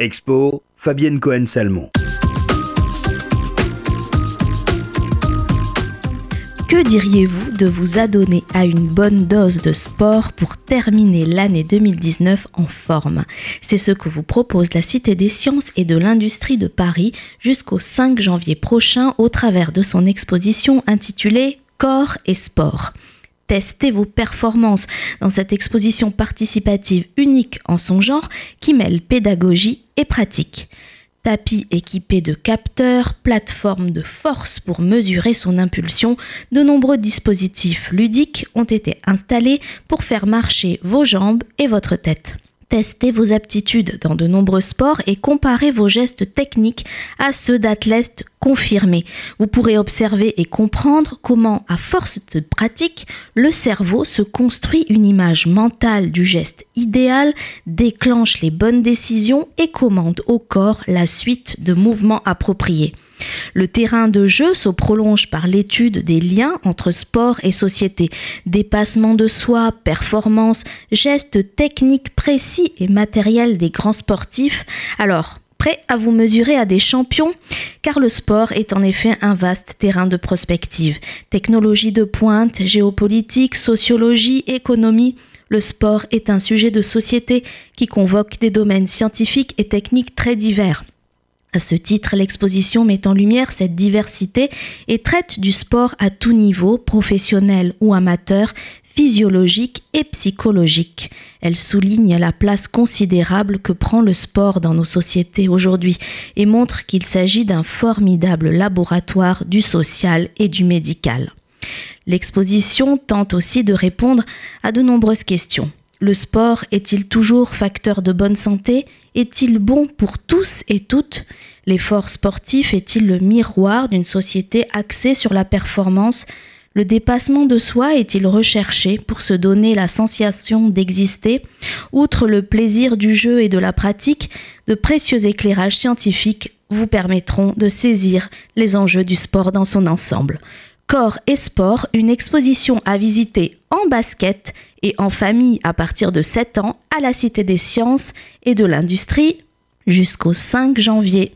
Expo, Fabienne Cohen-Salmon. Que diriez-vous de vous adonner à une bonne dose de sport pour terminer l'année 2019 en forme? C'est ce que vous propose la Cité des sciences et de l'industrie de Paris jusqu'au 5 janvier prochain au travers de son exposition intitulée Corps et sport tester vos performances dans cette exposition participative unique en son genre qui mêle pédagogie et pratique. Tapis équipés de capteurs, plateformes de force pour mesurer son impulsion, de nombreux dispositifs ludiques ont été installés pour faire marcher vos jambes et votre tête. Testez vos aptitudes dans de nombreux sports et comparez vos gestes techniques à ceux d'athlètes confirmés. Vous pourrez observer et comprendre comment, à force de pratique, le cerveau se construit une image mentale du geste idéal, déclenche les bonnes décisions et commande au corps la suite de mouvements appropriés. Le terrain de jeu se prolonge par l'étude des liens entre sport et société, dépassement de soi, performance, gestes techniques précis et matériels des grands sportifs. Alors, prêt à vous mesurer à des champions? Car le sport est en effet un vaste terrain de prospective. Technologie de pointe, géopolitique, sociologie, économie, le sport est un sujet de société qui convoque des domaines scientifiques et techniques très divers. À ce titre, l'exposition met en lumière cette diversité et traite du sport à tout niveau, professionnel ou amateur, physiologique et psychologique. Elle souligne la place considérable que prend le sport dans nos sociétés aujourd'hui et montre qu'il s'agit d'un formidable laboratoire du social et du médical. L'exposition tente aussi de répondre à de nombreuses questions. Le sport est-il toujours facteur de bonne santé? Est-il bon pour tous et toutes? L'effort sportif est-il le miroir d'une société axée sur la performance? Le dépassement de soi est-il recherché pour se donner la sensation d'exister? Outre le plaisir du jeu et de la pratique, de précieux éclairages scientifiques vous permettront de saisir les enjeux du sport dans son ensemble. Corps et sport, une exposition à visiter en basket et en famille à partir de 7 ans à la Cité des sciences et de l'industrie jusqu'au 5 janvier.